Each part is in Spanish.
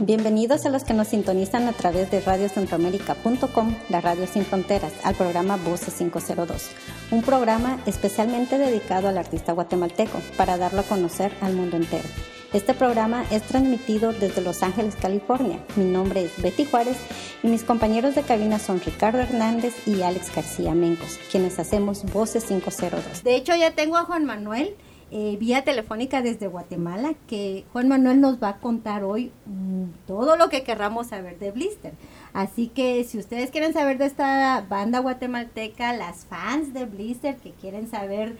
Bienvenidos a los que nos sintonizan a través de radiocentroamérica.com, la radio sin fronteras, al programa Voces 502, un programa especialmente dedicado al artista guatemalteco para darlo a conocer al mundo entero. Este programa es transmitido desde Los Ángeles, California. Mi nombre es Betty Juárez y mis compañeros de cabina son Ricardo Hernández y Alex García Mencos, quienes hacemos Voces 502. De hecho, ya tengo a Juan Manuel eh, vía telefónica desde Guatemala, que Juan Manuel nos va a contar hoy mm, todo lo que querramos saber de Blister. Así que si ustedes quieren saber de esta banda guatemalteca, las fans de Blister que quieren saber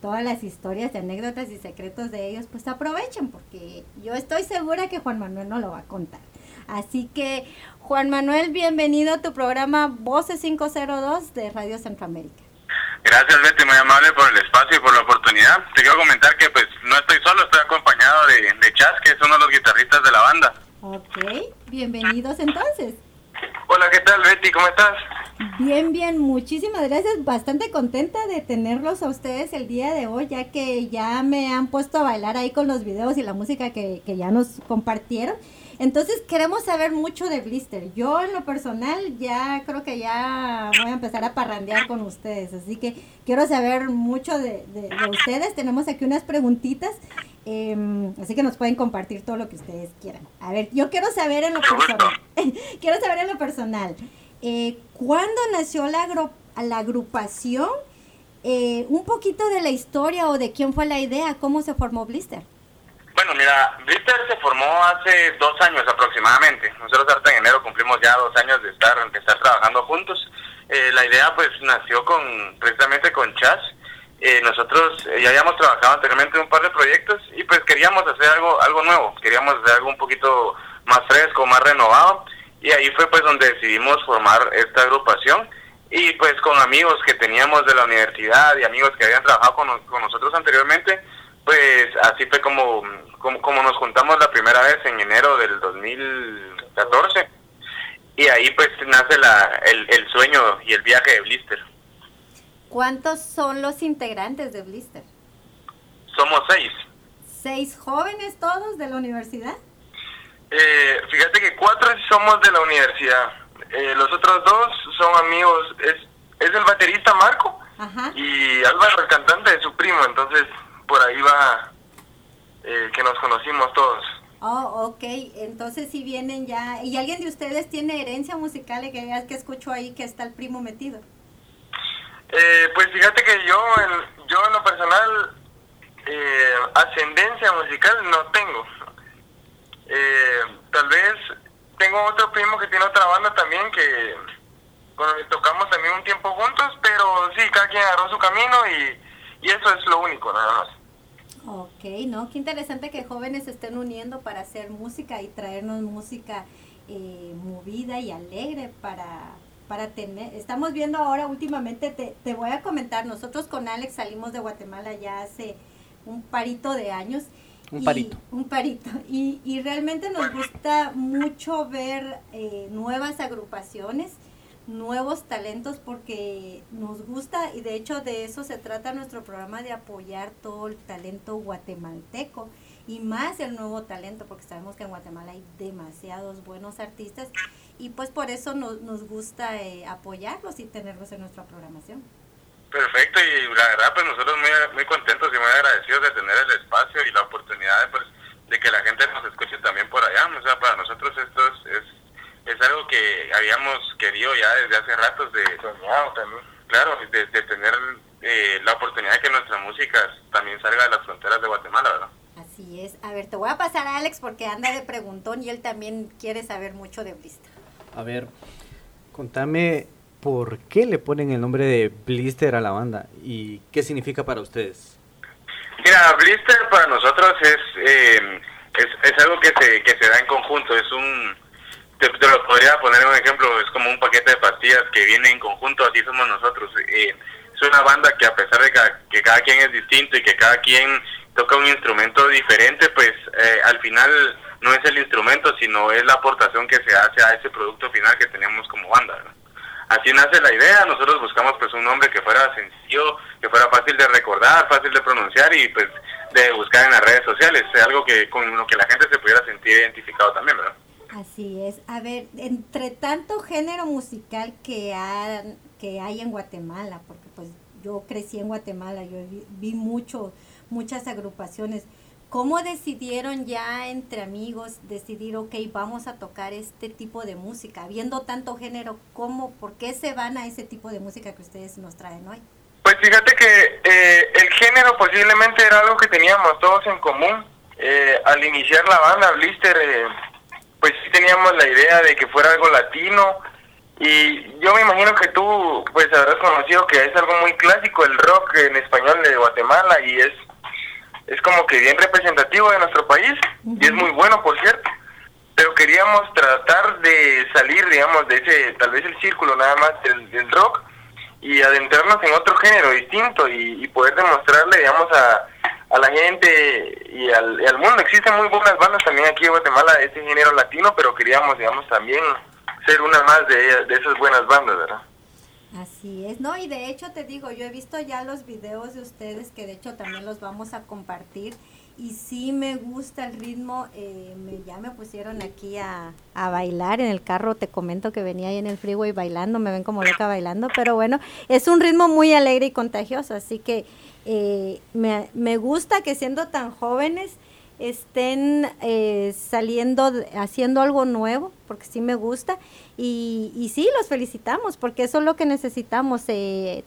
todas las historias, anécdotas y secretos de ellos, pues aprovechen porque yo estoy segura que Juan Manuel no lo va a contar. Así que Juan Manuel, bienvenido a tu programa Voces 502 de Radio Centroamérica. Gracias Betty, muy amable por el espacio y por la oportunidad. Te quiero comentar que pues no estoy solo, estoy acompañado de, de Chas, que es uno de los guitarristas de la banda. Ok, bienvenidos entonces. Hola, ¿qué tal Betty? ¿Cómo estás? Bien, bien, muchísimas gracias. Bastante contenta de tenerlos a ustedes el día de hoy, ya que ya me han puesto a bailar ahí con los videos y la música que, que ya nos compartieron. Entonces queremos saber mucho de Blister. Yo en lo personal ya creo que ya voy a empezar a parrandear con ustedes. Así que quiero saber mucho de, ustedes. Tenemos aquí unas preguntitas. Em, así que nos pueden compartir todo lo que ustedes quieran. A ver, yo quiero saber en lo personal. quiero saber en lo personal. Eh, ¿Cuándo nació la, la agrupación? Eh, un poquito de la historia o de quién fue la idea, cómo se formó Blister. Bueno, mira, Blister se formó hace dos años aproximadamente. Nosotros ahorita en enero cumplimos ya dos años de estar, de estar trabajando juntos. Eh, la idea pues nació con precisamente con Chas. Eh, nosotros eh, ya habíamos trabajado anteriormente en un par de proyectos y pues queríamos hacer algo algo nuevo, queríamos hacer algo un poquito más fresco, más renovado y ahí fue pues donde decidimos formar esta agrupación y pues con amigos que teníamos de la universidad y amigos que habían trabajado con, con nosotros anteriormente, pues así fue como, como, nos juntamos la primera vez en enero del 2014 y ahí pues nace la, el, el sueño y el viaje de Blister. ¿Cuántos son los integrantes de Blister? Somos seis. ¿Seis jóvenes todos de la universidad? Eh, fíjate que cuatro somos de la universidad. Eh, los otros dos son amigos. Es, es el baterista Marco y Álvaro, el cantante de su primo. Entonces por ahí va eh, que nos conocimos todos. Oh, ok. Entonces si vienen ya... ¿Y alguien de ustedes tiene herencia musical? Que que escucho ahí que está el primo metido. Eh, pues fíjate que yo, en, yo en lo personal, eh, ascendencia musical no tengo. tal vez tengo otro primo que tiene otra banda también que que tocamos también un tiempo juntos, pero sí, cada quien agarró su camino y, y eso es lo único, nada más. Ok, no, qué interesante que jóvenes se estén uniendo para hacer música y traernos música eh, movida y alegre para, para tener, estamos viendo ahora últimamente, te, te voy a comentar, nosotros con Alex salimos de Guatemala ya hace un parito de años. Un parito. Un parito. Y, y realmente nos gusta mucho ver eh, nuevas agrupaciones nuevos talentos porque nos gusta y de hecho de eso se trata nuestro programa de apoyar todo el talento guatemalteco y más el nuevo talento porque sabemos que en Guatemala hay demasiados buenos artistas y pues por eso nos, nos gusta eh, apoyarlos y tenerlos en nuestra programación. Perfecto y la verdad pues nosotros muy, muy contentos y muy agradecidos de tener el espacio y la oportunidad de, pues, de que la gente nos escuche también por allá, o sea para nosotros esto es es algo que habíamos querido ya desde hace ratos de claro de, tener eh, la oportunidad de que nuestra música también salga de las fronteras de Guatemala verdad así es. A ver te voy a pasar a Alex porque anda de preguntón y él también quiere saber mucho de Blister. A ver contame por qué le ponen el nombre de Blister a la banda y qué significa para ustedes. Mira Blister para nosotros es eh, es, es algo que se que se da en conjunto es un te, lo podría poner un ejemplo, es como un paquete de pastillas que viene en conjunto, así somos nosotros. Eh, es una banda que a pesar de que, cada quien es distinto y que cada quien toca un instrumento diferente, pues eh, al final no es el instrumento, sino es la aportación que se hace a ese producto final que tenemos como banda. Así nace la idea, nosotros buscamos pues un nombre que fuera sencillo, que fuera fácil de recordar, fácil de pronunciar y pues de buscar en las redes sociales, algo que con lo que la gente se pudiera sentir identificado también, ¿verdad? Así es. A ver, entre tanto género musical que, que hay en Guatemala, porque pues yo crecí en Guatemala, yo vi, mucho, muchas agrupaciones. ¿Cómo decidieron ya entre amigos decidir, ok, vamos a tocar este tipo de música? Viendo tanto género, ¿cómo, por qué se van a ese tipo de música que ustedes nos traen hoy? Pues fíjate que eh, el género posiblemente era algo que teníamos todos en común. Eh, al iniciar la banda, Blister, eh, pues sí teníamos la idea de que fuera algo latino. Y yo me imagino que tú pues habrás conocido que es algo muy clásico el rock en español de Guatemala y es es como que bien representativo de nuestro país y es muy bueno por cierto pero queríamos tratar de salir digamos de ese tal vez el círculo nada más del rock y adentrarnos en otro género distinto y, poder demostrarle, digamos, a, a la gente y al, mundo. Existen muy buenas bandas también aquí en Guatemala de ese género latino, pero queríamos, digamos, también ser una más de, de esas buenas bandas, ¿verdad? Así es, no, y de hecho te digo, yo he visto ya los videos de ustedes que de hecho también los vamos a compartir y sí me gusta el ritmo, eh, me, ya me pusieron aquí a, a, bailar en el carro, te comento que venía ahí en el freeway bailando, me ven como loca bailando, pero bueno, es un ritmo muy alegre y contagioso, así que eh, me, me gusta que siendo tan jóvenes estén eh, saliendo, haciendo algo nuevo, porque sí me gusta, y, y sí, los felicitamos, porque eso es lo que necesitamos,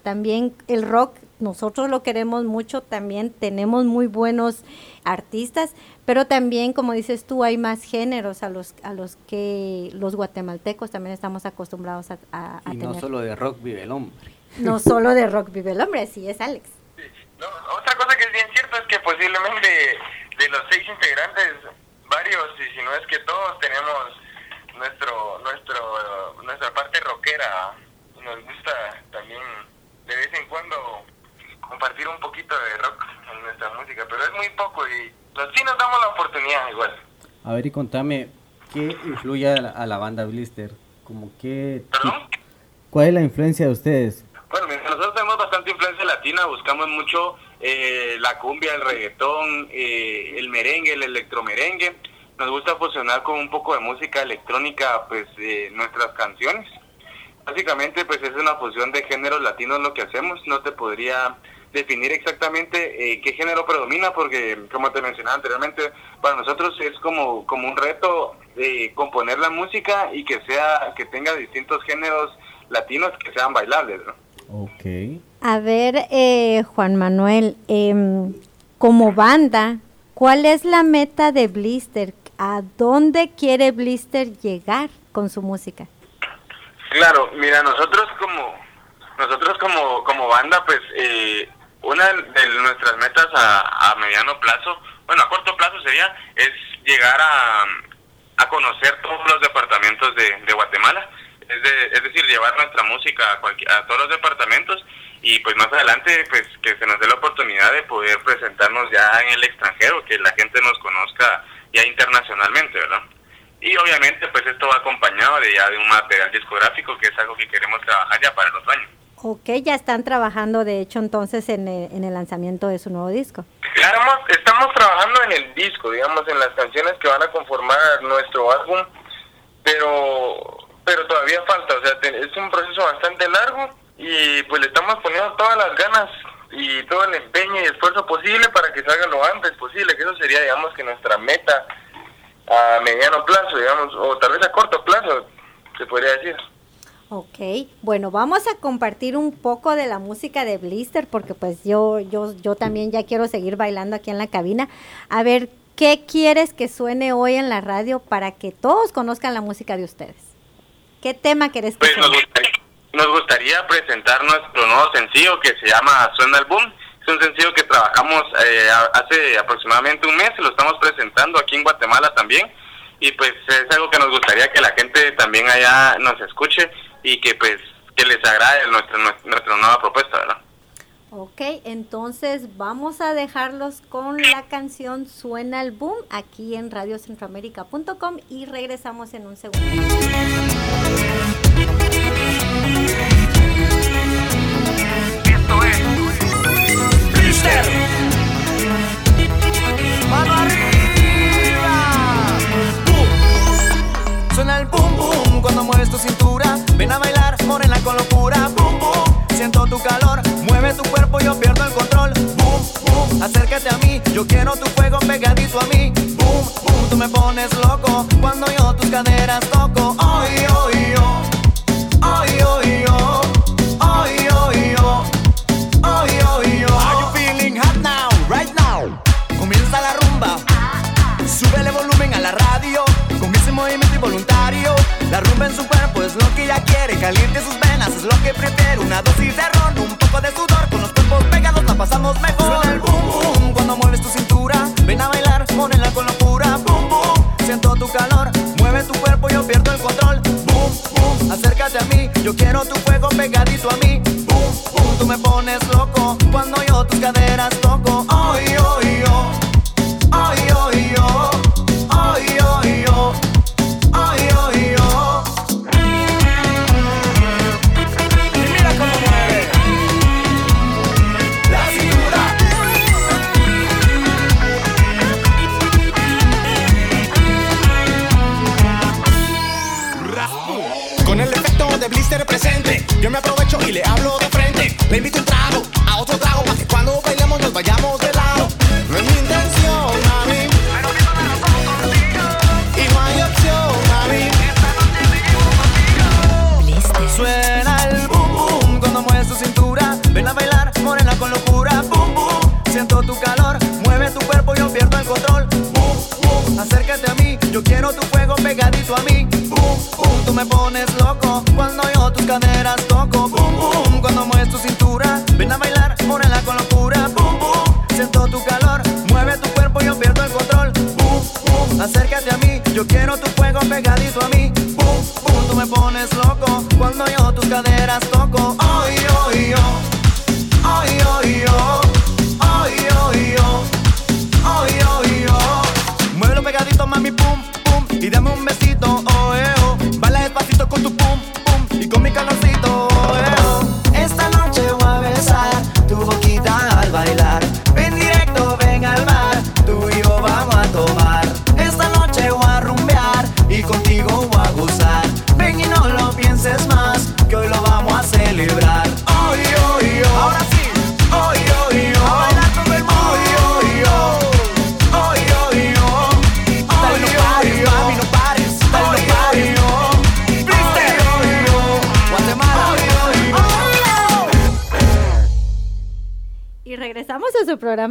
también el rock nosotros lo queremos mucho, también tenemos muy buenos artistas, pero también, como dices tú, hay más géneros a los a los que los guatemaltecos también estamos acostumbrados a, a, y no solo de rock vive el hombre. No solo de rock vive el hombre, así es, Alex. otra cosa que es bien cierto es que posiblemente de los seis integrantes, varios, y si no es que todos, tenemos nuestro nuestro nuestra parte rockera. Nos gusta también de vez en cuando compartir un poquito de rock en nuestra música, pero es muy poco y sí nos damos la oportunidad igual. A ver y contame, ¿qué influye a la, banda Blister? Como que, ¿Cuál es la influencia de ustedes? Bueno, nosotros tenemos bastante influencia latina, buscamos mucho eh, la cumbia, el reggaetón, eh, el merengue, el electromerengue. Nos gusta fusionar con un poco de música electrónica, pues, eh, nuestras canciones. Básicamente, pues es una fusión de géneros latinos lo que hacemos. No te podría definir exactamente eh, qué género predomina, porque como te mencionaba anteriormente, para nosotros es como, como un reto de componer la música y que sea que tenga distintos géneros latinos que sean bailables. Ok. A ver, eh, Juan Manuel, em, como banda, ¿cuál es la meta de Blister? ¿A dónde quiere Blister llegar con su música? Claro, mira, nosotros como nosotros como como banda, pues eh, una de nuestras metas a, a, mediano plazo, bueno, a corto plazo sería, es llegar a, a conocer todos los departamentos de, de Guatemala, es, de, es, decir, llevar nuestra música a, a todos los departamentos y pues más adelante pues que se nos dé la oportunidad de poder presentarnos ya en el extranjero, que la gente nos conozca ya internacionalmente, ¿verdad? Y obviamente pues esto va acompañado de ya de un material discográfico que es algo que queremos trabajar ya para los años. Ok, ya están trabajando de hecho entonces en el, en el lanzamiento de su nuevo disco. Claro, estamos trabajando en el disco, digamos, en las canciones que van a conformar nuestro álbum, pero pero todavía falta, o sea, es un proceso bastante largo y pues le estamos poniendo todas las ganas y todo el empeño y esfuerzo posible para que salga lo antes posible, que eso sería, digamos, que nuestra meta a mediano plazo, digamos, o tal vez a corto plazo, se podría decir. Ok, bueno, vamos a compartir un poco de la música de Blister porque pues yo, yo, yo también ya quiero seguir bailando aquí en la cabina. A ver, ¿qué quieres que suene hoy en la radio para que todos conozcan la música de ustedes? ¿Qué tema querés que pues Nos gustaría, nos gustaría presentar nuestro nuevo sencillo que se llama Suena el Boom. Es un sencillo que trabajamos eh, hace aproximadamente un mes y lo estamos presentando aquí en Guatemala también. Y pues es algo que nos gustaría que la gente también allá nos escuche y que pues que les agrade nuestra, nuestra nueva propuesta, ¿verdad? Ok, entonces vamos a dejarlos con la canción Suena el Boom aquí en radiocentroamérica.com y regresamos en un segundo. Cuando mueves tu cintura. Ven a bailar, morena con locura. Boom, boom, siento tu calor. Mueve tu cuerpo, yo pierdo el control. Boom, boom, acércate a mí. Yo quiero tu fuego pegadito a mí. Boom, boom, tú me pones loco cuando yo tus caderas toco. Ay, ay, oh. Involuntario. La rumba en su cuerpo es lo que ella quiere. Caliente sus venas es lo que prefiere. Una dosis de ron, un poco de sudor. Con los cuerpos pegados la pasamos mejor. Suena el boom boom cuando mueves tu cintura. Ven a bailar, morena con locura. Boom boom, siento tu calor. Mueve tu cuerpo, yo pierdo el control. Boom boom, acércate a mí. Yo quiero tu fuego pegadito a mí. Boom boom, tú me pones loco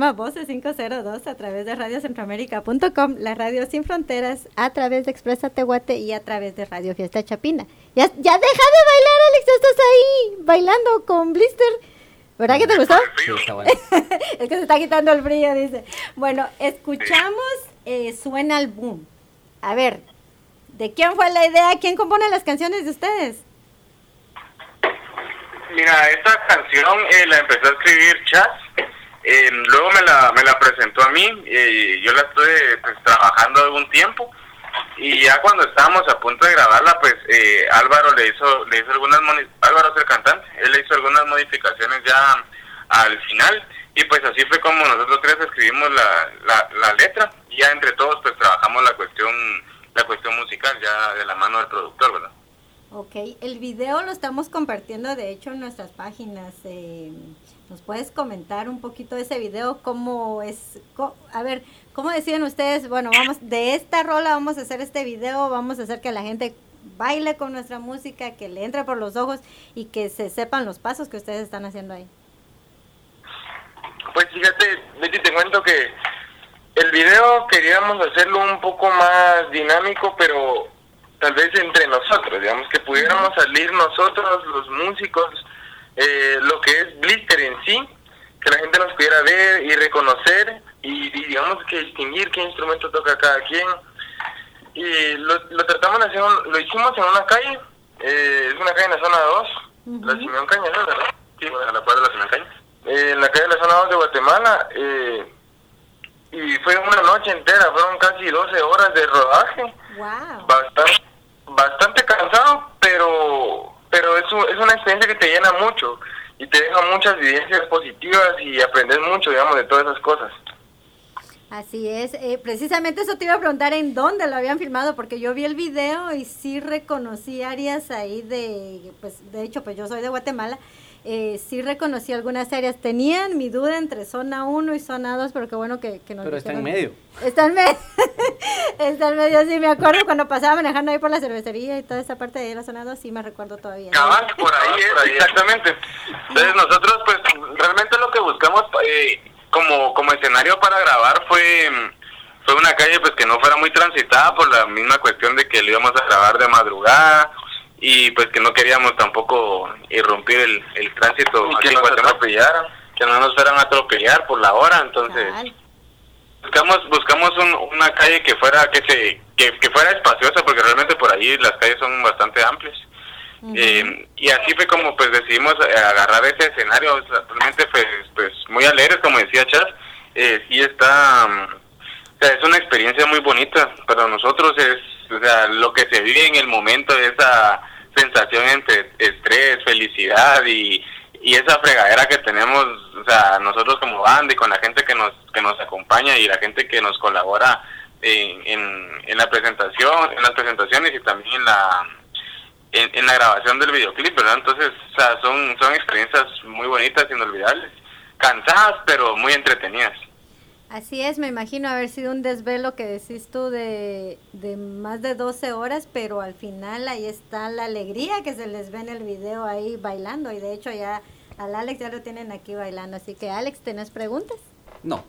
programa Voces 502 a través de radiocentroamérica.com, la radio sin fronteras, a través de Expresa Tehuate y a través de Radio Fiesta Chapina. Ya, ya deja de bailar, Alex, estás ahí bailando con Blister. ¿Verdad que te gustó? Sí, está bueno. es que se está quitando el brillo, dice. Bueno, escuchamos eh, Suena el Boom. A ver, ¿de quién fue la idea? ¿Quién compone las canciones de ustedes? Mira, esta canción eh, la empezó a escribir Chas, eh, luego me la, me la presentó a mí, eh, yo la estuve pues, trabajando algún tiempo y ya cuando estábamos a punto de grabarla, pues eh, Álvaro le hizo, le hizo algunas, Álvaro es el cantante, él le hizo algunas modificaciones ya al final y pues así fue como nosotros tres escribimos la, la, la letra y ya entre todos pues trabajamos la cuestión, la cuestión musical ya de la mano del productor, ¿verdad? Ok, el video lo estamos compartiendo de hecho en nuestras páginas. eh, ¿Nos puedes comentar un poquito de ese video? ¿Cómo es? co- a ver, ¿cómo deciden ustedes? Bueno, vamos, de esta rola vamos a hacer este video, vamos a hacer que la gente baile con nuestra música, que le entre por los ojos y que se sepan los pasos que ustedes están haciendo ahí. Pues fíjate, Betty, te cuento que el video queríamos hacerlo un poco más dinámico, pero tal vez entre nosotros, digamos, que pudiéramos salir nosotros, los músicos, eh, lo que es Blister en sí, que la gente nos pudiera ver y reconocer y, y digamos que distinguir qué instrumento toca cada quien. Y lo, lo tratamos de hacer, un- lo hicimos en una calle, eh, es una calle en la zona 2, la. Simeón Cañas, ¿no? ¿verdad? Sí, a la cuadra de la Simeón Cañas. Eh, en la calle de la zona 2 de Guatemala, eh, y fue una noche entera, fueron casi 12 horas de rodaje, ¡Wow! bastante, bastante cansado, pero pero es, un- es una experiencia que te llena mucho y te deja muchas vivencias positivas y aprendes mucho, digamos, de todas esas cosas. Así es, eh, precisamente eso te iba a preguntar en dónde lo habían filmado, porque yo vi el video y sí reconocí áreas ahí de, pues de hecho, pues yo soy de Guatemala, eh, sí reconocí algunas áreas. Tenían mi duda entre zona 1 y zona 2, pero qué bueno que, que nos Pero está en medio. Está en medio. está en medio, sí, me acuerdo cuando pasaba manejando ahí por la cervecería y toda esa parte de la zona 2, sí me recuerdo todavía. Cabal, por ahí es, exactamente. Entonces nosotros pues realmente lo que buscamos eh, como, como escenario para grabar fue, fue una calle pues que no fuera muy transitada por la misma cuestión de que lo íbamos a grabar de madrugada y pues que no queríamos tampoco irrumpir el, el tránsito Y aquí que en nos atropellaran. que no nos fueran a atropellar por la hora, entonces. Buscamos buscamos un- una calle que fuera que se que, que fuera espaciosa porque realmente por ahí las calles son bastante amplias. Eh, y así fue como pues decidimos agarrar ese escenario. O sea, realmente pues pues muy alegres como decía Chas. Eh, sí está mm, o sea, es una experiencia muy bonita para nosotros es o sea lo que se vive en el momento esa sensación entre estrés felicidad y y esa fregadera que tenemos, o sea, nosotros como banda y con la gente que nos que nos acompaña y la gente que nos colabora en, en, la presentación, en las presentaciones y también en la en, en la grabación del videoclip, ¿verdad? Entonces, o sea, son son experiencias muy bonitas, inolvidables, cansadas pero muy entretenidas. Así es, me imagino haber sido un desvelo que decís tú de, de más de 12 horas, pero al final ahí está la alegría que se les ve en el video ahí bailando y de hecho ya al Alex ya lo tienen aquí bailando, así que Alex, ¿tenés preguntas? No,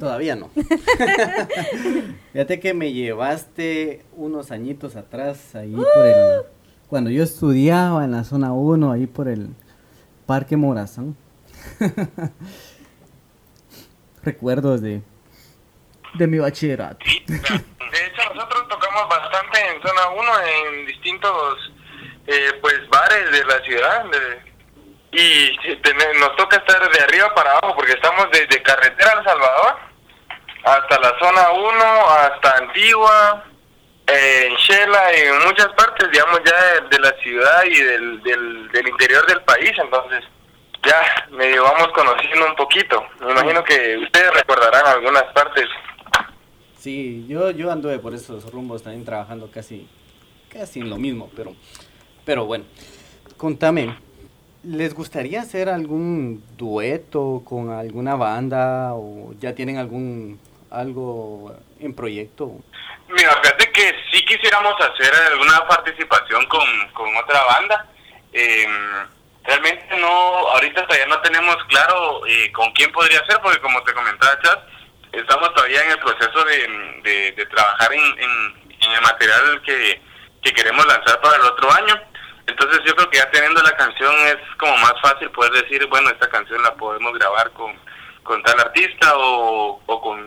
todavía no. Fíjate que me llevaste unos añitos atrás, ahí por el... Cuando yo estudiaba en la zona 1, ahí por el Parque Morazán. Recuerdos de, de mi bachillerato. De hecho, nosotros tocamos bastante en zona 1, en distintos eh, pues bares de la ciudad. de- y nos toca estar de arriba para abajo porque estamos desde carretera El Salvador hasta la zona 1, hasta Antigua, en Shela, en muchas partes, digamos, ya de, la ciudad y del, del interior del país. Entonces, ya medio vamos conociendo un poquito. Me imagino que ustedes recordarán algunas partes. Sí, yo, yo anduve por esos rumbos también trabajando casi, casi en lo mismo, pero, pero bueno, contame, ¿les gustaría hacer algún dueto con alguna banda o ya tienen algún algo en proyecto? Mira, fíjate que sí quisiéramos hacer alguna participación con, con otra banda. Eh, realmente no, ahorita todavía no tenemos claro eh, con quién podría ser, porque como te comentaba, Chas, estamos todavía en el proceso de, de, trabajar en, el material que, que queremos lanzar para el otro año. Entonces yo creo que ya teniendo la canción es como más fácil poder decir, bueno, esta canción la podemos grabar con, con tal artista o, o, con,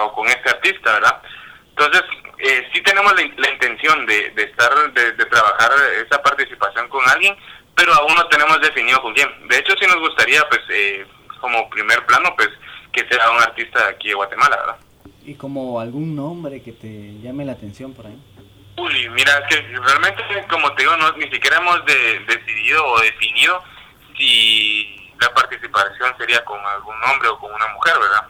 o, con este artista, ¿verdad? Entonces, eh, sí tenemos la, la intención de, de estar, de, de trabajar esa participación con alguien, pero aún no tenemos definido con quién. De hecho, sí nos gustaría, pues, eh, como primer plano, pues, que sea un artista de aquí de Guatemala, ¿verdad? Y como algún nombre que te llame la atención por ahí. Uy, mira, es que realmente, como te digo, no, ni siquiera hemos de- decidido o definido si la participación sería con algún hombre o con una mujer, ¿verdad?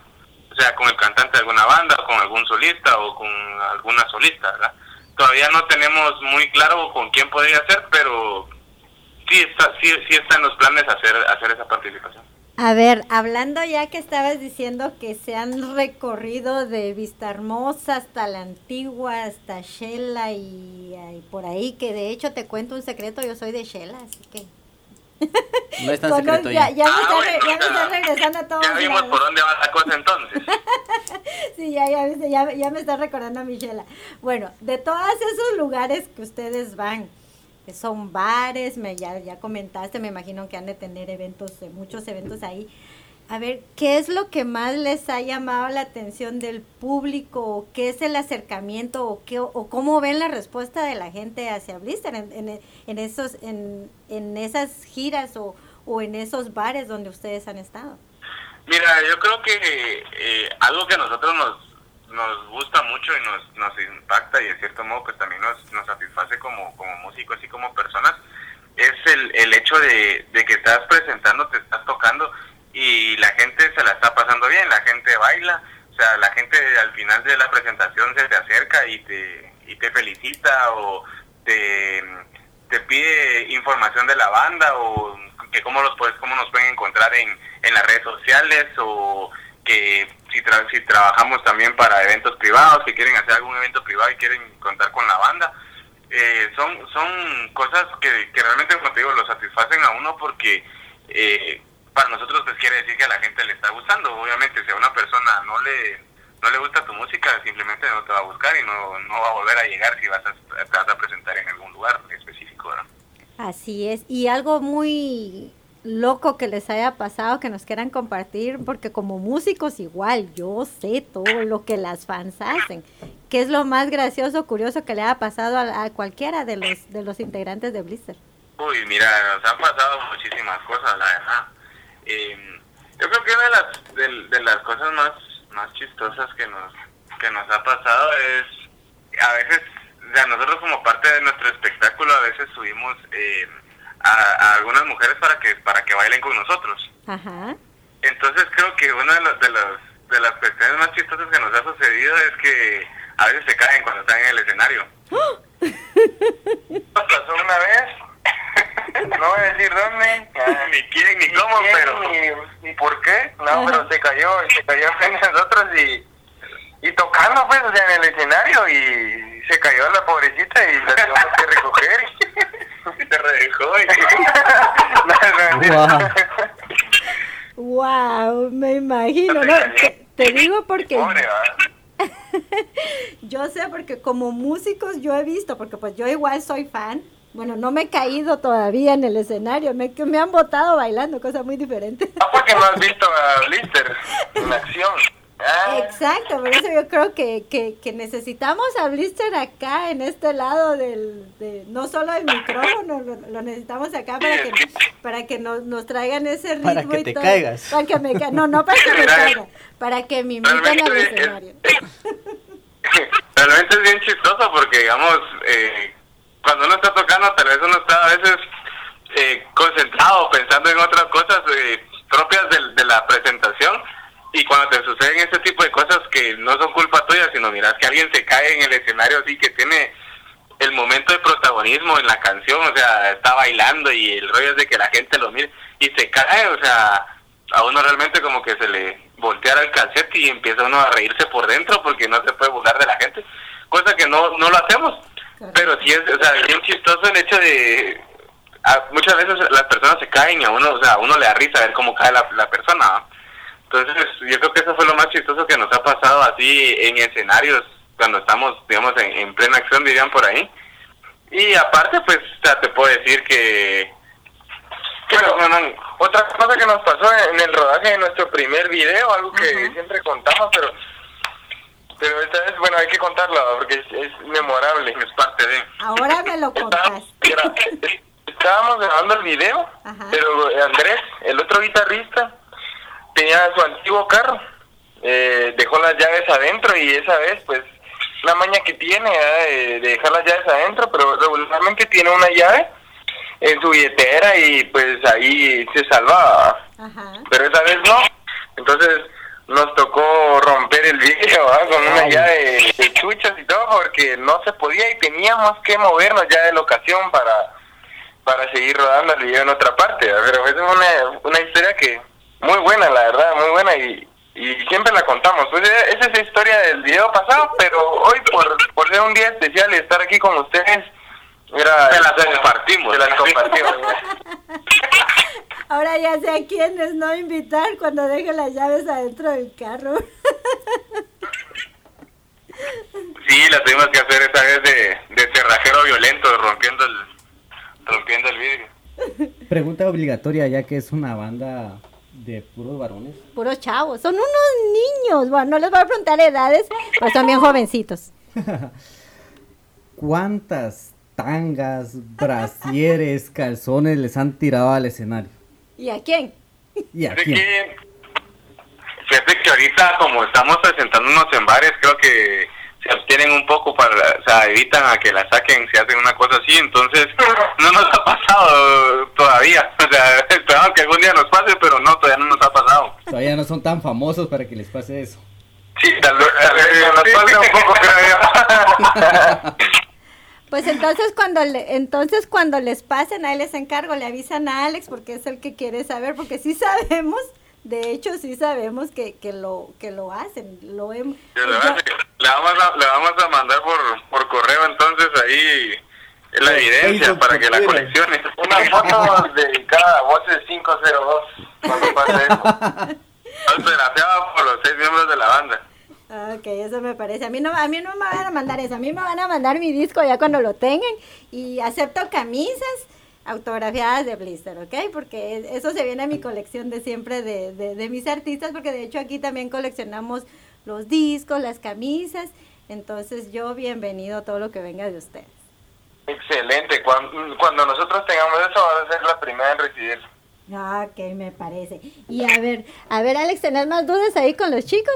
O sea, con el cantante de alguna banda, o con algún solista o con alguna solista, ¿verdad? Todavía no tenemos muy claro con quién podría ser, pero sí está, sí, sí está en los planes hacer, hacer esa participación. A ver, hablando ya que estabas diciendo que se han recorrido de Vista Hermosa hasta la Antigua, hasta Shela y, y por ahí, que de hecho te cuento un secreto, yo soy de Shela, así que... No es tan Cono- secreto ya, ya. ya me Ah, está, re- bueno, ya me está regresando a todos Ya vimos lados. por dónde va la cosa entonces. Sí, ya, ya, ya, ya me está recordando a Michela. Bueno, de todos esos lugares que ustedes van, son bares, me, ya, ya comentaste, me imagino que han de tener eventos, eh, muchos eventos ahí. A ver, ¿qué es lo que más les ha llamado la atención del público? ¿O ¿Qué es el acercamiento? ¿O, qué, o cómo ven la respuesta de la gente hacia Blister en, en, en esos, en, en esas giras o, o en esos bares donde ustedes han estado? Mira, yo creo que eh, algo que a nosotros nos, nos gusta mucho y nos, nos impacta y de cierto modo pues también nos, nos satisface como, como músicos y como personas es el, el hecho de, de que estás presentando, te estás tocando y la gente se la está pasando bien, la gente baila, O sea, la gente al final de la presentación se te acerca y te, y te felicita o te, te pide información de la banda o que cómo, los puedes, cómo nos pueden encontrar en, en las redes sociales o que si, si trabajamos también para eventos privados, que quieren hacer algún evento privado y quieren contar con la banda. Eh, son, son cosas que, que realmente, como te digo, lo satisfacen a uno porque eh, para nosotros pues quiere decir que a la gente le está gustando. Obviamente, si a una persona no le no le gusta tu música, simplemente no te va a buscar y no, no va a volver a llegar si vas a, te vas a presentar en algún lugar específico. ¿verdad? Así es. Y algo muy loco que les haya pasado, que nos quieran compartir, porque como músicos igual, yo sé todo lo que las fans hacen. ¿Qué es lo más gracioso, curioso que le haya pasado a, cualquiera de los, de los integrantes de Blister? Uy, mira, nos han pasado muchísimas cosas, la verdad. Eh, yo creo que una de las, de, las cosas más, más chistosas que nos, que nos ha pasado es, a veces, ya nosotros como parte de nuestro espectáculo, a veces subimos... Eh, a, algunas mujeres para que para que bailen con nosotros. Ajá. Entonces creo que una de, los, de, los, de las cuestiones más chistosas que nos ha sucedido es que a veces se caen cuando están en el escenario. pasó una vez, no voy a decir dónde, ni quién, ni, cómo, pero... Ni, ni, por qué, no, pero se cayó, se cayó frente a nosotros y, y tocando pues, o sea, en el escenario y se cayó la pobrecita y la tuvimos que recoger. Te redejó. Y... wow. me imagino. No, te, digo porque... yo sé porque como músicos yo he visto, porque pues yo igual soy fan. Bueno, no me he caído todavía en el escenario, me, me han botado bailando, cosa muy diferente. Ah, porque no has visto a Blister en acción. Exacto, por eso yo creo que, que, necesitamos a Blister acá, en este lado del, de, no solo el micrófono, lo, necesitamos acá para que, para que nos, nos traigan ese ritmo para que te caigas. Para que me, no, no para que me caiga, para que me imiten al escenario. Realmente es bien chistoso porque, digamos, eh, cuando uno está tocando, tal vez uno está a veces eh, concentrado pensando en otras cosas eh, propias de, de la presentación y cuando te suceden ese tipo de cosas que no son culpa tuya, sino miras que alguien se cae en el escenario así que tiene el momento de protagonismo en la canción, o sea, está bailando y el rollo es de que la gente lo mire y se cae, o sea, a uno realmente como que se le volteara el calcete y empieza uno a reírse por dentro porque no se puede burlar de la gente, cosa que no, no lo hacemos, pero sí es, o sea, bien chistoso el hecho de, muchas veces las personas se caen y a uno, o sea, a uno le da risa ver cómo cae la, la persona, entonces, yo creo que eso fue lo más chistoso que nos ha pasado así en escenarios, cuando estamos, digamos, en, plena acción, dirían por ahí. Y aparte, pues, ya te puedo decir que... Bueno, otra cosa que nos pasó en el rodaje de nuestro primer video, algo que siempre contamos, pero pero esta vez, bueno, hay que contarlo porque es, memorable, es parte de... Ahora me lo contas. Estábamos, grabando el video, pero Andrés, el otro guitarrista, tenía su antiguo carro, eh, dejó las llaves adentro y esa vez, pues, la maña que tiene de dejar las llaves adentro, pero regularmente tiene una llave en su billetera y pues ahí se salvaba. Pero esa vez no. Entonces nos tocó romper el vidrio con una llave de chuchas y todo porque no se podía y teníamos que movernos ya de locación para para seguir rodando el video en otra parte. Pero es una, una historia que muy buena, la verdad, muy buena y, y siempre la contamos. Pues esa es la historia del video pasado, pero hoy por, por ser un día especial y estar aquí con ustedes, era, se las compartimos. Se las compartimos. Ahora ya sé a quiénes no invitar cuando deje las llaves adentro del carro. Sí, la tuvimos que hacer esa vez de, de cerrajero violento, rompiendo el, rompiendo el vidrio. Pregunta obligatoria, ya que es una banda de puros varones. Puros chavos. Son unos niños. Bueno, no les voy a preguntar edades, pero son bien jovencitos. ¿Cuántas tangas, brasieres, calzones les han tirado al escenario? ¿Y a quién? ¿Y a quién? Fíjate que ahorita, como estamos presentándonos en bares, creo que se abstienen un poco para, o sea, evitan a que la saquen si hacen una cosa así, entonces no nos ha pasado todavía, o sea, esperamos que algún día nos pase, pero no, todavía no nos ha pasado. Todavía no son tan famosos para que les pase eso. Sí, tal vez, nos falta un poco, creo. Pues entonces cuando le, entonces cuando les pasen, ahí les encargo, le avisan a Alex porque es el que quiere saber, porque sí sabemos, de hecho sí sabemos que, que lo que lo hacen, lo hemos. Sí, le, vamos a, le vamos a- le vamos a mandar por, por correo entonces ahí la evidencia para que la Twitter. coleccione. Una foto dedicada a Voces 502 cuando pase eso. Por los seis miembros de la banda. Ok, eso me parece. A mí no, a mí no me van a mandar eso, a mí me van a mandar mi disco ya cuando lo tengan y acepto camisas autografiadas de Blister, ¿ok? Porque es- eso se viene a mi colección de siempre de, de, de mis artistas, porque de hecho aquí también coleccionamos los discos, las camisas, entonces yo bienvenido a todo lo que venga de ustedes. Excelente. Cuando, cuando nosotros tengamos eso, vas a ser la primera en recibir. Ah, Ok, me parece. Y a ver, a ver Alex, ¿tenés más dudas ahí con los chicos?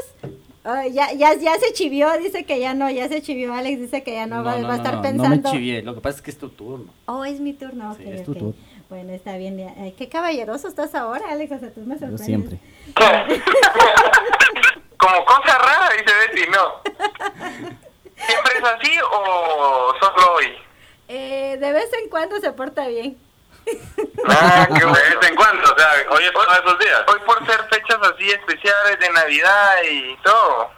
Ya, ya, ya se chivió, dice que ya no, ya se chivió Alex, dice que ya no, va, va a estar no, pensando. No me chivié, lo que pasa es que es tu turno. Oh, es mi turno, ok, Sí, es tu turno. Bueno, está bien. Ay, qué caballeroso estás ahora, Alex, o sea, tú me Yo sorprendes. siempre. Como cosa rara, dice Betty, no. ¿Siempre es así o solo hoy? Eh, de vez en cuando se porta bien. Ah, qué bueno. De vez en cuando, o sea, hoy es uno de esos días. Hoy por ser fechas así especiales de Navidad y todo,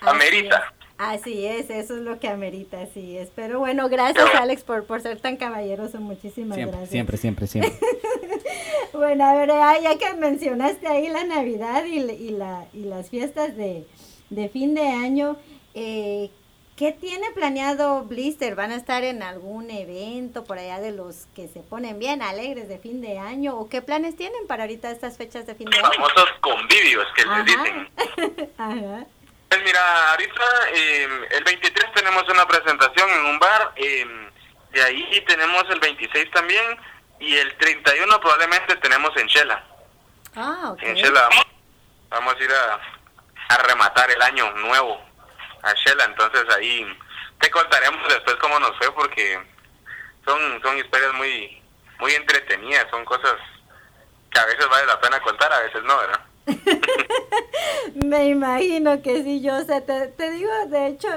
Así amerita. es. Así es, eso es lo que amerita, así es. Pero bueno, gracias Alex por, por ser tan caballeroso, muchísimas Siempre, gracias. siempre, siempre, siempre. Bueno, a ver, ya, ya que mencionaste ahí la Navidad y, la- y, la, y las fiestas de, de fin de año, eh, ¿qué tiene planeado Blister? ¿Van a estar en algún evento por allá de los que se ponen bien alegres de fin de año? ¿O qué planes tienen para ahorita estas fechas de fin de año? Famosos convivios que Ajá. les dicen. Ajá. Pues mira, ahorita eh, el 23 tenemos una presentación en un bar, eh, de ahí tenemos el 26 también y el 31 probablemente tenemos en Shela. Ah, ok. En Shela vamos, vamos a ir a, a rematar el año nuevo a Shela, entonces ahí te contaremos después cómo nos fue porque son son historias muy muy entretenidas, son cosas que a veces vale la pena contar, a veces no, ¿verdad? Me imagino que sí, yo sé, te, te digo, de hecho,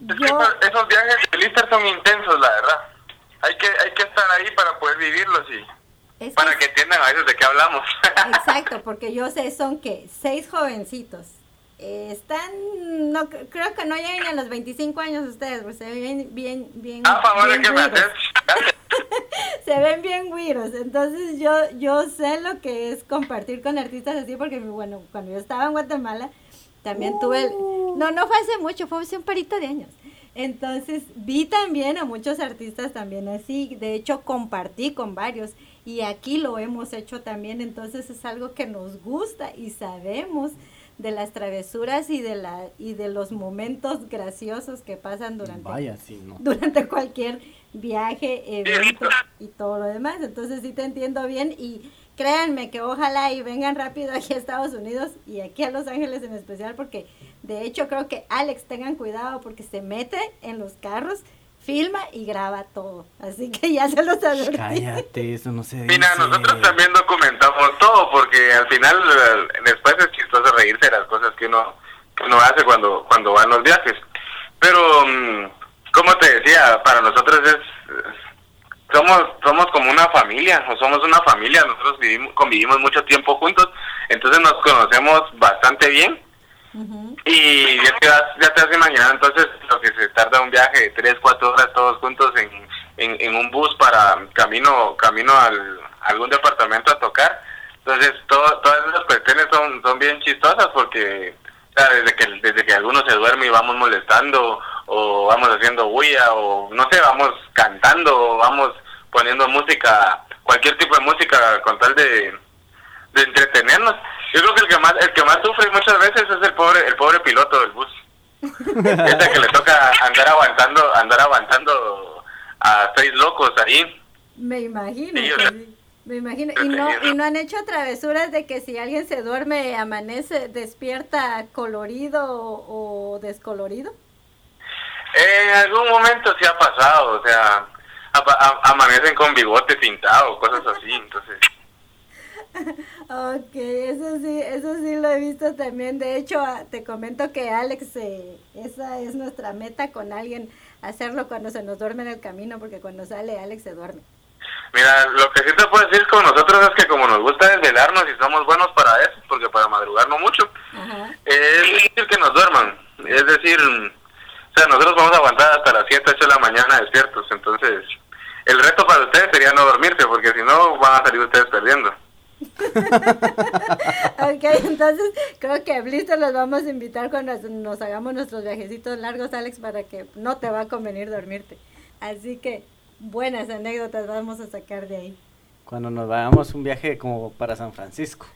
yo... esos, esos viajes de Lister son intensos, la verdad. Hay que hay que estar ahí para poder vivirlos y es que- para que entiendan a veces de qué hablamos. Exacto, porque yo sé, son que seis jovencitos. Eh, están, no cre- creo que no llegan a los 25 años ustedes, pues se ven bien, bien, Ah, favor bien que se ven bien güiros. Entonces yo, yo sé lo que es compartir con artistas así, porque bueno, cuando yo estaba en Guatemala, también tuve el, no, no fue hace mucho, fue hace un parito de años. Entonces vi también a muchos artistas también así, de hecho compartí con varios y aquí lo hemos hecho también, entonces es algo que nos gusta y sabemos de las travesuras y de la y de los momentos graciosos que pasan durante Vaya, sí, ¿no? durante cualquier viaje, evento y todo lo demás. Entonces sí te entiendo bien y créanme que ojalá y vengan rápido aquí a Estados Unidos y aquí a Los Ángeles en especial porque de hecho creo que Alex tengan cuidado porque se mete en los carros, filma y graba todo. Así que ya se los advertí. Cállate, eso no se dice. Mira, nosotros también documentamos todo porque al final eh, después es chistoso reírse de las cosas que uno que uno hace cuando cuando van los viajes. Pero mm, como te decía, para nosotros es somos somos como una familia, o somos una familia, nosotros vivimos convivimos mucho tiempo juntos, entonces nos conocemos bastante bien. Ujú. Y ya te, vas, ya te vas imaginando entonces que se tarda un viaje de 3, 4 horas todos juntos en, en, un bus para camino camino al, algún departamento a tocar. Entonces todo, todas esas cuestiones son, son bien chistosas porque o desde que desde que alguno se duerme y vamos molestando o vamos haciendo bulla o no sé, vamos cantando o vamos poniendo música, cualquier tipo de música con tal de, de entretenernos. Yo creo que el que más el que más sufre muchas veces es el pobre el pobre piloto del bus. Este que le toca andar aguantando andar aguantando a seis locos ahí. Me imagino. Sí, o que sea, sí. Me imagino. Y no, y no han hecho travesuras de que si alguien se duerme, amanece, despierta colorido o, o descolorido. En algún momento sí ha pasado, o sea, amanecen con bigote pintado, cosas así, entonces. Ok, eso sí, eso sí lo he visto también. De hecho, ah, te comento que Alex, eh, esa es nuestra meta con alguien, hacerlo cuando se nos duerme en el camino, porque cuando sale Alex se duerme. Mira, lo que sí te puedo decir con nosotros es que como nos gusta desvelarnos y somos buenos para eso, porque para madrugar no mucho, es difícil que nos duerman. Es decir, o sea, nosotros vamos a aguantar hasta las 7, 8 de la mañana despiertos. Entonces, el reto para ustedes sería no dormirse, porque si no, van a salir ustedes perdiendo. ok, entonces creo que a Blister los vamos a invitar cuando nos hagamos nuestros viajecitos largos, Alex, para que no te va a convenir dormirte. Así que buenas anécdotas vamos a sacar de ahí. Cuando nos vayamos un viaje como para San Francisco.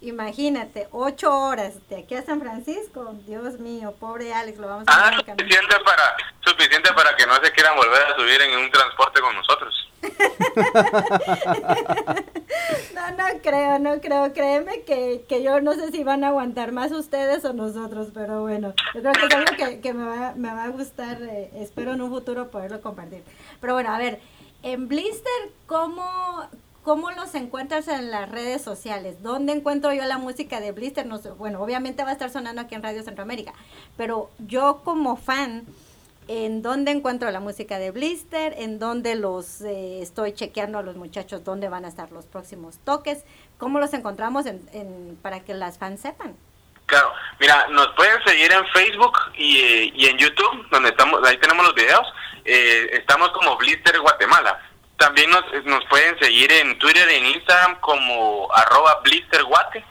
Imagínate, ocho horas de aquí a San Francisco. Dios mío, pobre Alex, lo vamos a ah, suficiente para, suficiente para que no se quieran volver a subir en un transporte con nosotros. No, no creo, no creo. Créeme que, que yo no sé si van a aguantar más ustedes o nosotros, pero bueno, yo creo que es algo que, me, va, me va a gustar. Eh, espero en un futuro poderlo compartir. Pero bueno, a ver, en Blister, ¿cómo, ¿Cómo los encuentras en las redes sociales? ¿Dónde encuentro yo la música de Blister? No sé, bueno, obviamente va a estar sonando aquí en Radio Centroamérica, pero yo como fan, ¿en dónde encuentro la música de Blister? ¿En dónde los eh, estoy chequeando a los muchachos? ¿Dónde van a estar los próximos toques? ¿Cómo los encontramos en, para que las fans sepan? Claro, mira, nos pueden seguir en Facebook y, y en YouTube, donde estamos, ahí tenemos los videos. Eh, estamos como Blister Guatemala. También nos, nos pueden seguir en Twitter y en Instagram como arroba blisterguate.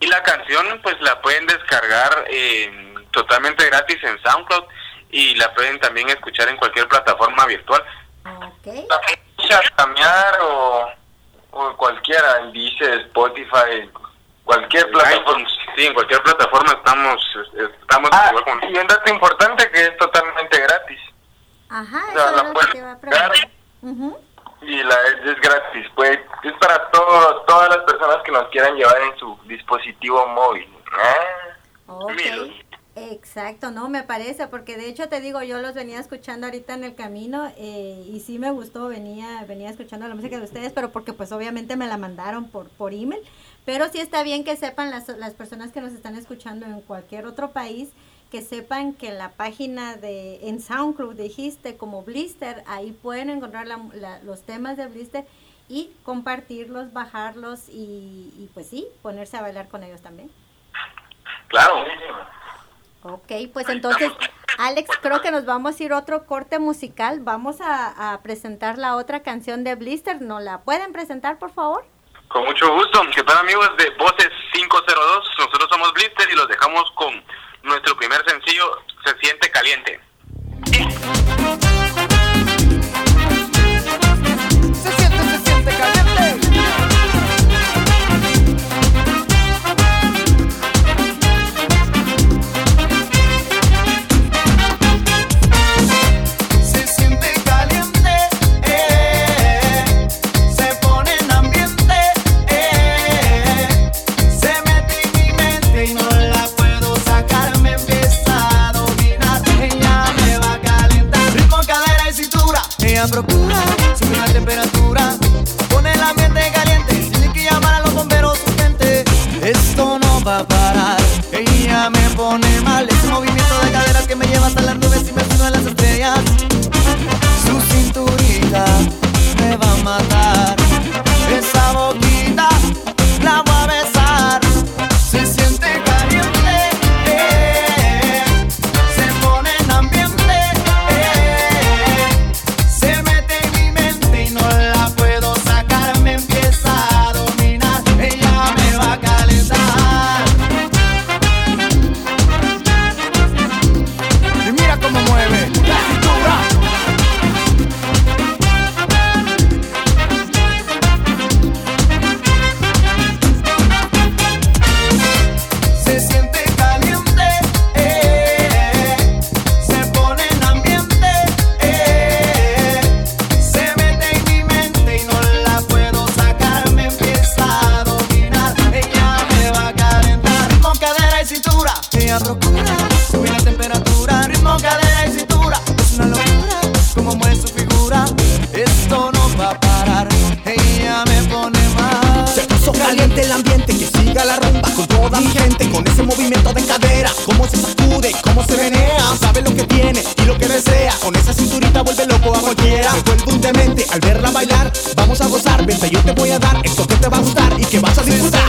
Y la canción pues la pueden descargar eh, totalmente gratis en SoundCloud y la pueden también escuchar en cualquier plataforma virtual. Okay. cambiar o, o cualquiera, dice Spotify, cualquier plataforma. Sí, en cualquier plataforma estamos. estamos ah, y un dato importante que es totalmente gratis. Ajá, eso la pueden y la es, gratis, pues es para todo, todas las personas que nos quieran llevar en su dispositivo móvil. Ah, Exacto, no me parece, porque de hecho te digo, yo los venía escuchando ahorita en el camino eh, y sí me gustó, venía venía escuchando la música de ustedes, pero porque pues obviamente me la mandaron por por email, pero sí está bien que sepan las, las personas que nos están escuchando en cualquier otro país que sepan que la página de en SoundCloud dijiste como Blister, ahí pueden encontrar los temas de Blister y compartirlos, bajarlos y, pues sí, ponerse a bailar con ellos también. Claro. Ok, pues entonces, Alex, creo que nos vamos a ir otro corte musical. Vamos a, a presentar la otra canción de Blister. ¿Nos la pueden presentar, por favor? Con mucho gusto. ¿Qué tal, amigos de Voces 502? Nosotros somos Blister y los dejamos con nuestro primer sencillo, Se siente caliente. Procura subir la temperatura, pone el ambiente caliente, tiene que llamar a los bomberos urgente. Esto no va a parar, ella me pone mal, ese movimiento de caderas que me lleva hasta las nubes y me suena en las estrellas. Al verla bailar. Vamos a gozar, vente, yo te voy a dar esto que te va a gustar y que vas a disfrutar.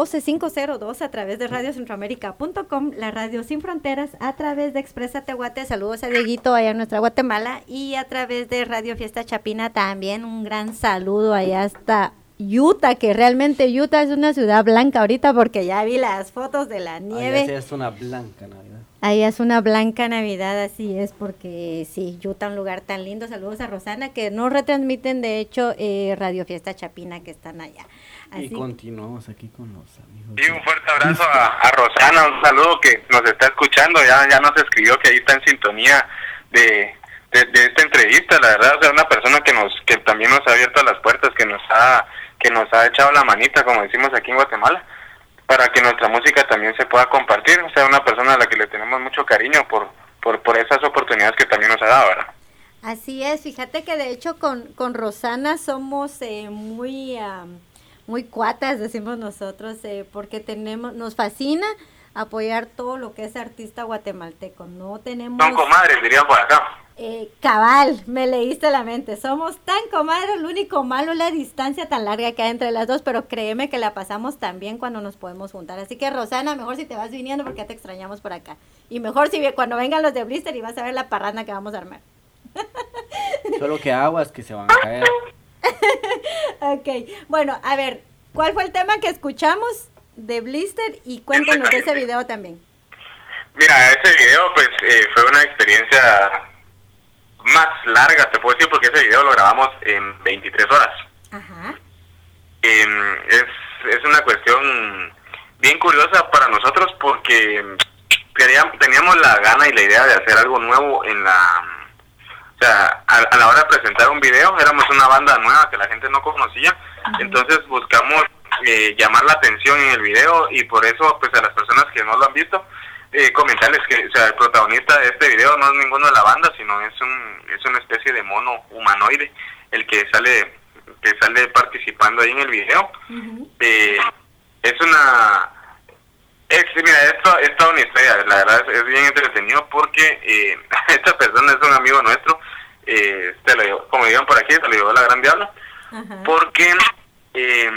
Programa Voces 502 a través de radiocentroamérica.com, la radio sin fronteras, a través de Expresa Tehuate, saludos a Dieguito allá en nuestra Guatemala, y a través de Radio Fiesta Chapina también un gran saludo allá hasta Utah, que realmente Utah es una ciudad blanca ahorita porque ya vi las fotos de la nieve. Ahí es una blanca Navidad. Ahí es una blanca Navidad, así es, porque sí, Utah, un lugar tan lindo. Saludos a Rosana, que nos retransmiten, de hecho, eh, Radio Fiesta Chapina, que están allá. Y continuamos aquí con los amigos. Y un fuerte abrazo a, Rosana, un saludo que nos está escuchando, ya, ya nos escribió que ahí está en sintonía de, de, esta entrevista, la verdad, o sea, una persona que nos que también nos ha abierto las puertas, que nos ha que nos ha echado la manita, como decimos aquí en Guatemala, para que nuestra música también se pueda compartir, o sea, una persona a la que le tenemos mucho cariño por por, por esas oportunidades que también nos ha dado, ¿verdad? Así es, fíjate que de hecho con, con Rosana somos eh, muy muy cuatas, decimos nosotros, eh, porque tenemos, nos fascina apoyar todo lo que es artista guatemalteco. No tenemos... Son comadres, dirían por acá. Eh, cabal, me leíste la mente. Somos tan comadres, lo único malo es la distancia tan larga que hay entre las dos, pero créeme que la pasamos tan bien cuando nos podemos juntar. Así que Rosana, mejor si te vas viniendo porque ya te extrañamos por acá. Y mejor si cuando vengan los de Blister y vas a ver la parranda que vamos a armar. Solo que aguas que se van a caer. ok, bueno, a ver, ¿cuál fue el tema que escuchamos de Blister? Y cuéntanos de ese video también. Mira, ese video pues eh, fue una experiencia más larga, te puedo decir, porque ese video lo grabamos en 23 horas. Ajá. Em, es, es una cuestión bien curiosa para nosotros porque teníamos la gana y la idea de hacer algo nuevo en la o sea, a, la hora de presentar un video, éramos una banda nueva que la gente no conocía, entonces buscamos eh, llamar la atención en el video y por eso, pues a las personas que no lo han visto, eh, comentarles que o sea, el protagonista de este video no es ninguno de la banda, sino es un es una especie de mono humanoide el que sale que sale participando ahí en el video. eh, es una es, mira, esto es toda una historia, la verdad es, bien entretenido porque eh, esta persona es un amigo nuestro, eh, te lo como digan por aquí, se lo llevó la gran diabla, porque eh,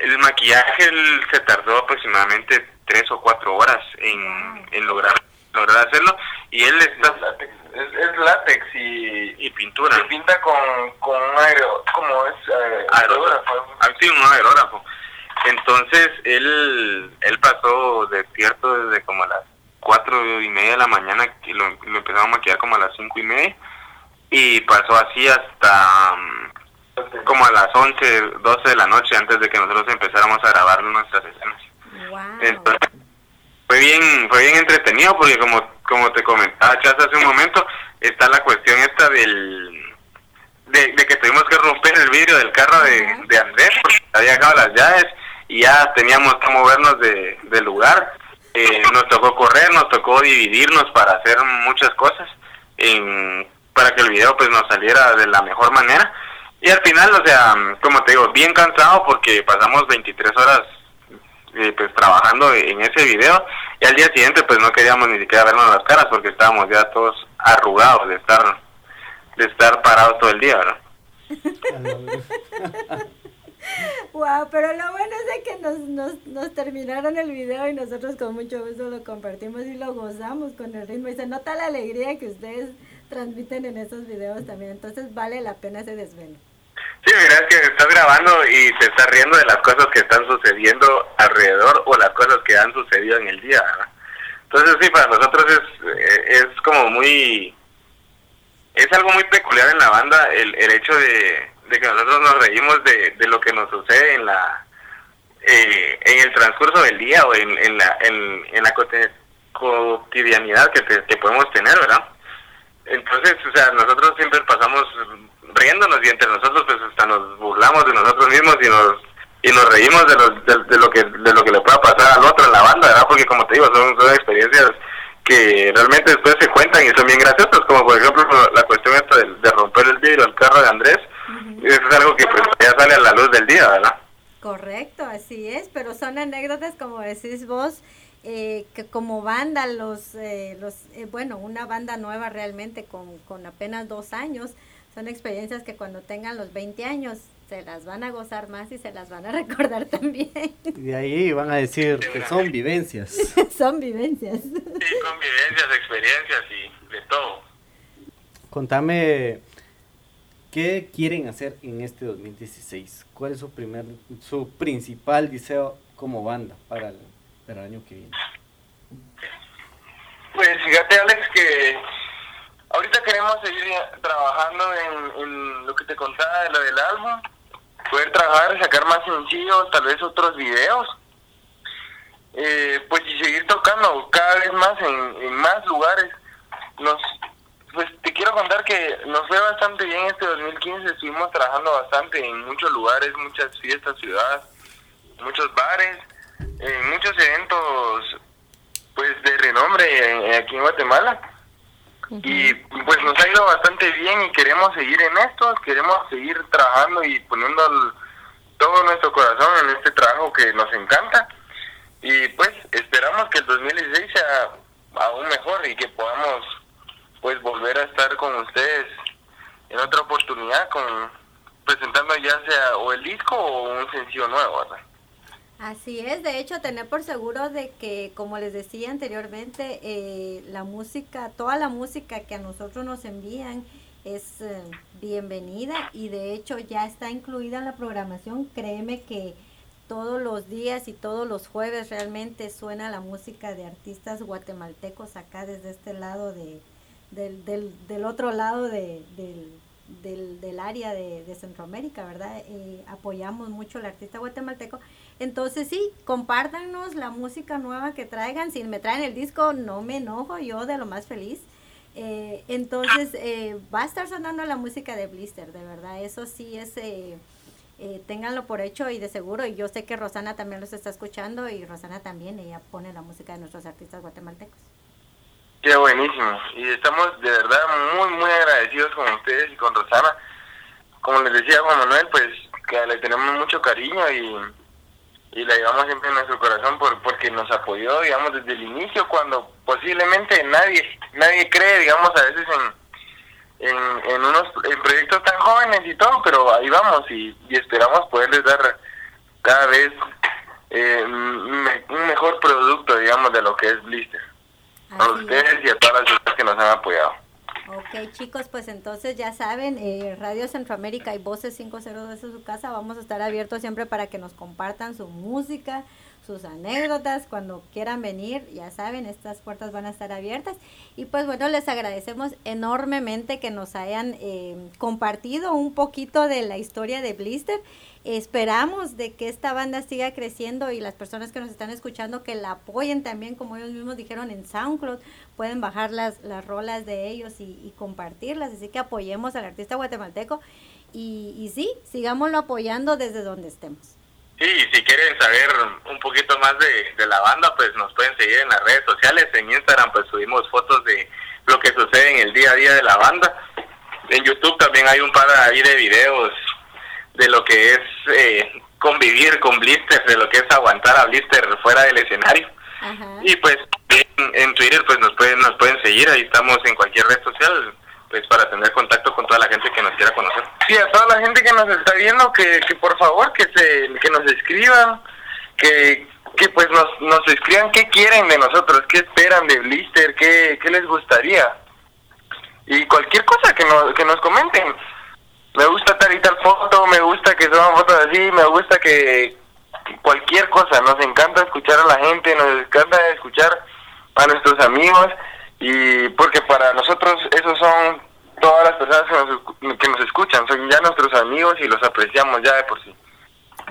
el maquillaje se tardó aproximadamente tres o cuatro horas en, en lograr lograr hacerlo y él está es, látex y, pintura. se pinta con, con un aero, como es eh, aerógrafo. Ah, sí, un aerógrafo entonces él, él pasó despierto desde como a las cuatro y media de la mañana y lo, empezamos a maquillar como a las cinco y media y pasó así hasta mm, como a las once, doce de la noche antes de que nosotros empezáramos a grabar nuestras escenas. Entonces, fue bien, fue bien entretenido porque como, como te comentaba Chas hace un momento, está la cuestión esta del de, que tuvimos que romper el vidrio del carro de, de Andrés porque había dejado las llaves y ya teníamos que movernos de, del lugar. Eh, nos tocó correr, nos tocó dividirnos para hacer muchas cosas para que el video pues nos saliera de la mejor manera. Y al final, o sea, como te digo, bien cansado porque pasamos 23 horas eh, pues trabajando en ese video Y al día siguiente pues no queríamos ni siquiera vernos las caras porque estábamos ya todos arrugados de estar de estar parados todo el día. Wow, pero lo bueno es de que nos, nos, nos terminaron el video y nosotros con mucho gusto lo compartimos y lo gozamos con el ritmo y se nota la alegría que ustedes transmiten en esos videos también, entonces vale la pena ese desvelo. Sí, mira, es que estás grabando y te estás riendo de las cosas que están sucediendo alrededor o las cosas que han sucedido en el día. Entonces sí, para nosotros es, eh, es como muy... Es algo muy peculiar en la banda el, el hecho de, de que nosotros nos reímos de, de lo que nos sucede en la eh, en el transcurso del día o en, en la en, en la cotidianidad que, te- que podemos tener, ¿verdad? Entonces, o sea, nosotros siempre pasamos riéndonos y entre nosotros pues hasta nos burlamos de nosotros mismos y nos y nos reímos de, los, de, de lo que de lo que le pueda pasar al otro en la banda, ¿verdad? Porque como te digo, son, son experiencias que realmente después se cuentan y son bien graciosas, como por ejemplo la cuestión esta de, de romper el vidrio al carro de Andrés, eso es algo que pues ya sale a la luz del día, ¿verdad? Correcto, así es, pero son anécdotas como decís vos, eh, que como banda, los, eh, los eh, bueno, una banda nueva realmente con, con apenas dos años, son experiencias que cuando tengan los 20 años se las van a gozar más y se las van a recordar también. Y de ahí van a decir que son vivencias. son vivencias. Sí, convivencias, experiencias y de todo. Contame, ¿qué quieren hacer en este 2016? ¿Cuál es su primer, su principal deseo como banda para el, para año que viene? Pues fíjate, Alex, que ahorita queremos seguir trabajando en, en lo que te contaba de lo del álbum, poder trabajar, sacar más sencillos, tal vez otros videos, eh, pues y seguir tocando cada vez más en, en más lugares. Nos, pues te quiero contar que nos fue bastante bien este 2015, estuvimos trabajando bastante en muchos lugares, muchas fiestas, ciudades, muchos bares, en muchos eventos pues de renombre en- aquí en Guatemala. Y pues nos ha ido bastante bien y queremos seguir en esto, queremos seguir trabajando y poniendo el- todo nuestro corazón en este trabajo que nos encanta. Y pues esperamos que el 2016 sea aún mejor y que podamos pues volver a estar con ustedes en otra oportunidad con presentando ya sea o el disco o un sencillo nuevo. Así es, de hecho, tener por seguro de que, como les decía anteriormente, eh, la música, toda la música que a nosotros nos envían es eh, bienvenida y de hecho ya está incluida en la programación. Créeme que todos los días y todos los jueves realmente suena la música de artistas guatemaltecos acá desde este lado de, del, del, del otro lado de, del, del, área de, de Centroamérica, ¿verdad? Eh, apoyamos mucho al artista guatemalteco. Entonces sí, compártanos la música nueva que traigan. Si me traen el disco, no me enojo, yo de lo más feliz. Eh, entonces eh, va a estar sonando la música de Blister, de verdad. Eso sí es, eh, eh, ténganlo por hecho y de seguro. Y yo sé que Rosana también los está escuchando y Rosana también, ella pone la música de nuestros artistas guatemaltecos. Qué buenísimo. Y estamos de verdad muy, muy agradecidos con ustedes y con Rosana. Como les decía Juan Manuel, pues que le tenemos mucho cariño y, y la llevamos siempre en nuestro corazón por, porque nos apoyó, digamos, desde el inicio, cuando posiblemente nadie nadie cree, digamos, a veces en, en, unos en proyectos tan jóvenes y todo, pero ahí vamos y, esperamos poderles dar cada vez eh, un mejor producto, digamos, de lo que es Blister a es. ustedes y a todas las personas que nos han apoyado. Ok, chicos, pues entonces ya saben, eh, Radio Centroamérica y Voces 502 es su casa. Vamos a estar abiertos siempre para que nos compartan su música, sus anécdotas, cuando quieran venir, ya saben, estas puertas van a estar abiertas. Y pues bueno, les agradecemos enormemente que nos hayan eh, compartido un poquito de la historia de Blister. Esperamos de que esta banda siga creciendo y las personas que nos están escuchando que la apoyen también, como ellos mismos dijeron en SoundCloud, pueden bajar las, las rolas de ellos y, compartirlas. Así que apoyemos al artista guatemalteco y sí, sigámoslo apoyando desde donde estemos. Sí, si quieren saber un poquito más de, de la banda, pues nos pueden seguir en las redes sociales. En Instagram pues subimos fotos de lo que sucede en el día a día de la banda. En YouTube también hay un par ahí de videos de lo que es eh, convivir con Blister, de lo que es aguantar a Blister fuera del escenario. Y pues en, en, Twitter pues nos pueden, nos pueden seguir, ahí estamos en cualquier red social, pues para tener contacto con toda la gente que nos quiera conocer. Sí, a toda la gente que nos está viendo, que, que por favor que se que nos escriban, que, que pues nos, nos escriban qué quieren de nosotros, qué esperan de Blister, qué, qué les gustaría. Y cualquier cosa que nos, que nos comenten. Me gusta tal y tal foto, me gusta que son fotos así, me gusta que, cualquier cosa. Nos encanta escuchar a la gente, nos encanta escuchar a nuestros amigos y porque para nosotros esos son todas las personas que nos, que nos escuchan, son ya nuestros amigos y los apreciamos ya de por sí.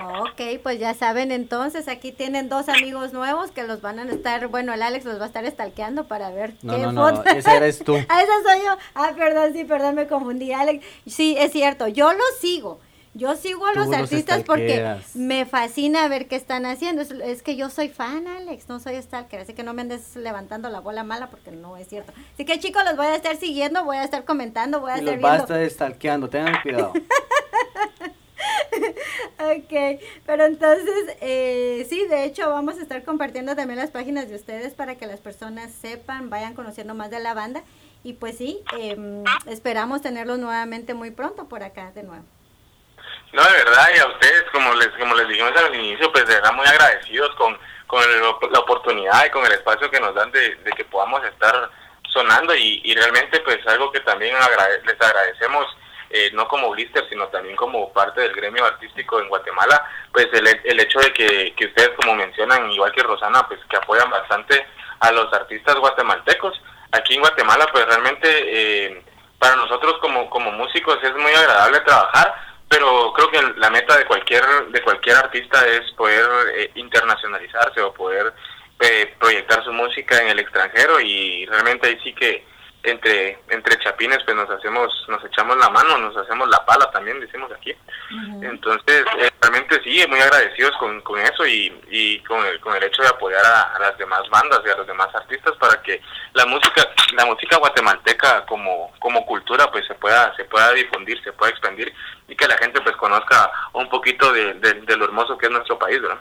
Ok, pues ya saben entonces, aquí tienen dos amigos nuevos que los van a estar, bueno, el Alex los va a estar estalqueando para ver no, qué no, foto. No, esa eres tú. ah, esa soy yo. Ah, perdón, sí, perdón, me confundí, Alex. Sí, es cierto, yo los sigo. Yo sigo a los Tú los artistas porque me fascina ver qué están haciendo. Es, es que yo soy fan, Alex, no soy stalker, así que no me andes levantando la bola mala porque no es cierto. Así que chicos, los voy a estar siguiendo, voy a estar comentando, voy a Y estar los viendo. estar stalkeando, tengan cuidado. Ok, pero entonces, eh, sí, de hecho vamos a estar compartiendo también las páginas de ustedes para que las personas sepan, vayan conociendo más de la banda. Y pues sí, em, esperamos tenerlos nuevamente muy pronto por acá de nuevo. No, de verdad, y a ustedes, como les como les dijimos al inicio, pues de verdad muy agradecidos con, con el- la oportunidad y con el espacio que nos dan de, que podamos estar sonando y, y realmente pues algo que también les agradecemos, eh, no como Blister, sino también como parte del gremio artístico en Guatemala, pues el, el hecho de que, que ustedes como mencionan, igual que Rosana, pues que apoyan bastante a los artistas guatemaltecos. Aquí en Guatemala pues realmente eh, para nosotros como, como músicos es muy agradable trabajar, pero creo que la meta de cualquier de cualquier artista es poder eh, internacionalizarse o poder eh, proyectar su música en el extranjero y realmente ahí sí que entre entre chapines pues nos hacemos nos echamos la mano nos hacemos la pala también decimos aquí entonces eh, realmente sí muy agradecidos con, con eso y, y con el con el hecho de apoyar a, a las demás bandas y a los demás artistas para que la música la música guatemalteca como como cultura pues se pueda se pueda difundir se pueda expandir y que la gente pues conozca un poquito de, de- de lo hermoso que es nuestro país ¿verdad?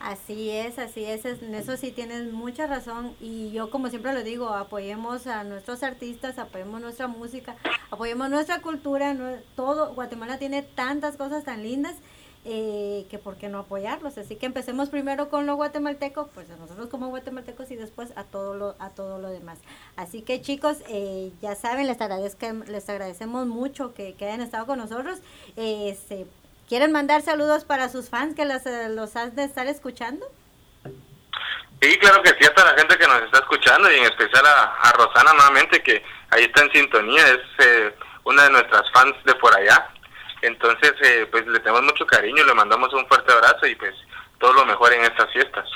Así es, así es, en eso sí tienes mucha razón y yo como siempre lo digo, apoyemos a nuestros artistas, apoyemos nuestra música, apoyemos nuestra cultura, nue- todo, Guatemala tiene tantas cosas tan lindas eh, que por qué no apoyarlos, así que empecemos primero con lo guatemalteco, pues a nosotros como guatemaltecos y después a todo lo, a todo lo demás. Así que chicos, eh, ya saben, les, les agradecemos mucho que, hayan estado con nosotros. Eh, ¿Quieren mandar saludos para sus fans que las, eh, los han de estar escuchando? Sí, claro que sí, a toda la gente que nos está escuchando y en especial a, a Rosana nuevamente que ahí está en sintonía, es eh, una de nuestras fans de por allá. Entonces, eh, pues le tenemos mucho cariño, le mandamos un fuerte abrazo y pues todo lo mejor en estas fiestas.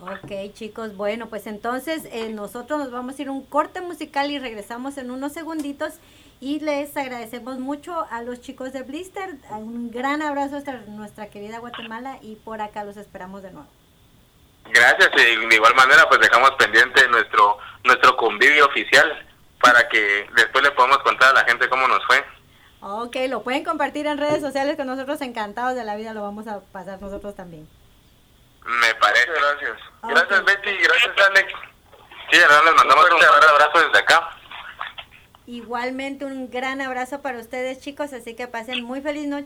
Ok, chicos, bueno, pues entonces eh, nosotros nos vamos a ir un corte musical y regresamos en unos segunditos y les agradecemos mucho a los chicos de Blister, un gran abrazo hasta nuestra querida Guatemala y por acá los esperamos de nuevo. Gracias y de igual manera pues dejamos pendiente nuestro nuestro convivio oficial para que después le podamos contar a la gente cómo nos fue. Ok, lo pueden compartir en redes sociales con nosotros encantados de la vida, lo vamos a pasar nosotros también. Me parece. Gracias. Ok. Gracias Betty, gracias Alex. Sí, verdad les mandamos un fuerte abrazo desde acá. Igualmente un gran abrazo para ustedes chicos, así que pasen muy feliz noche.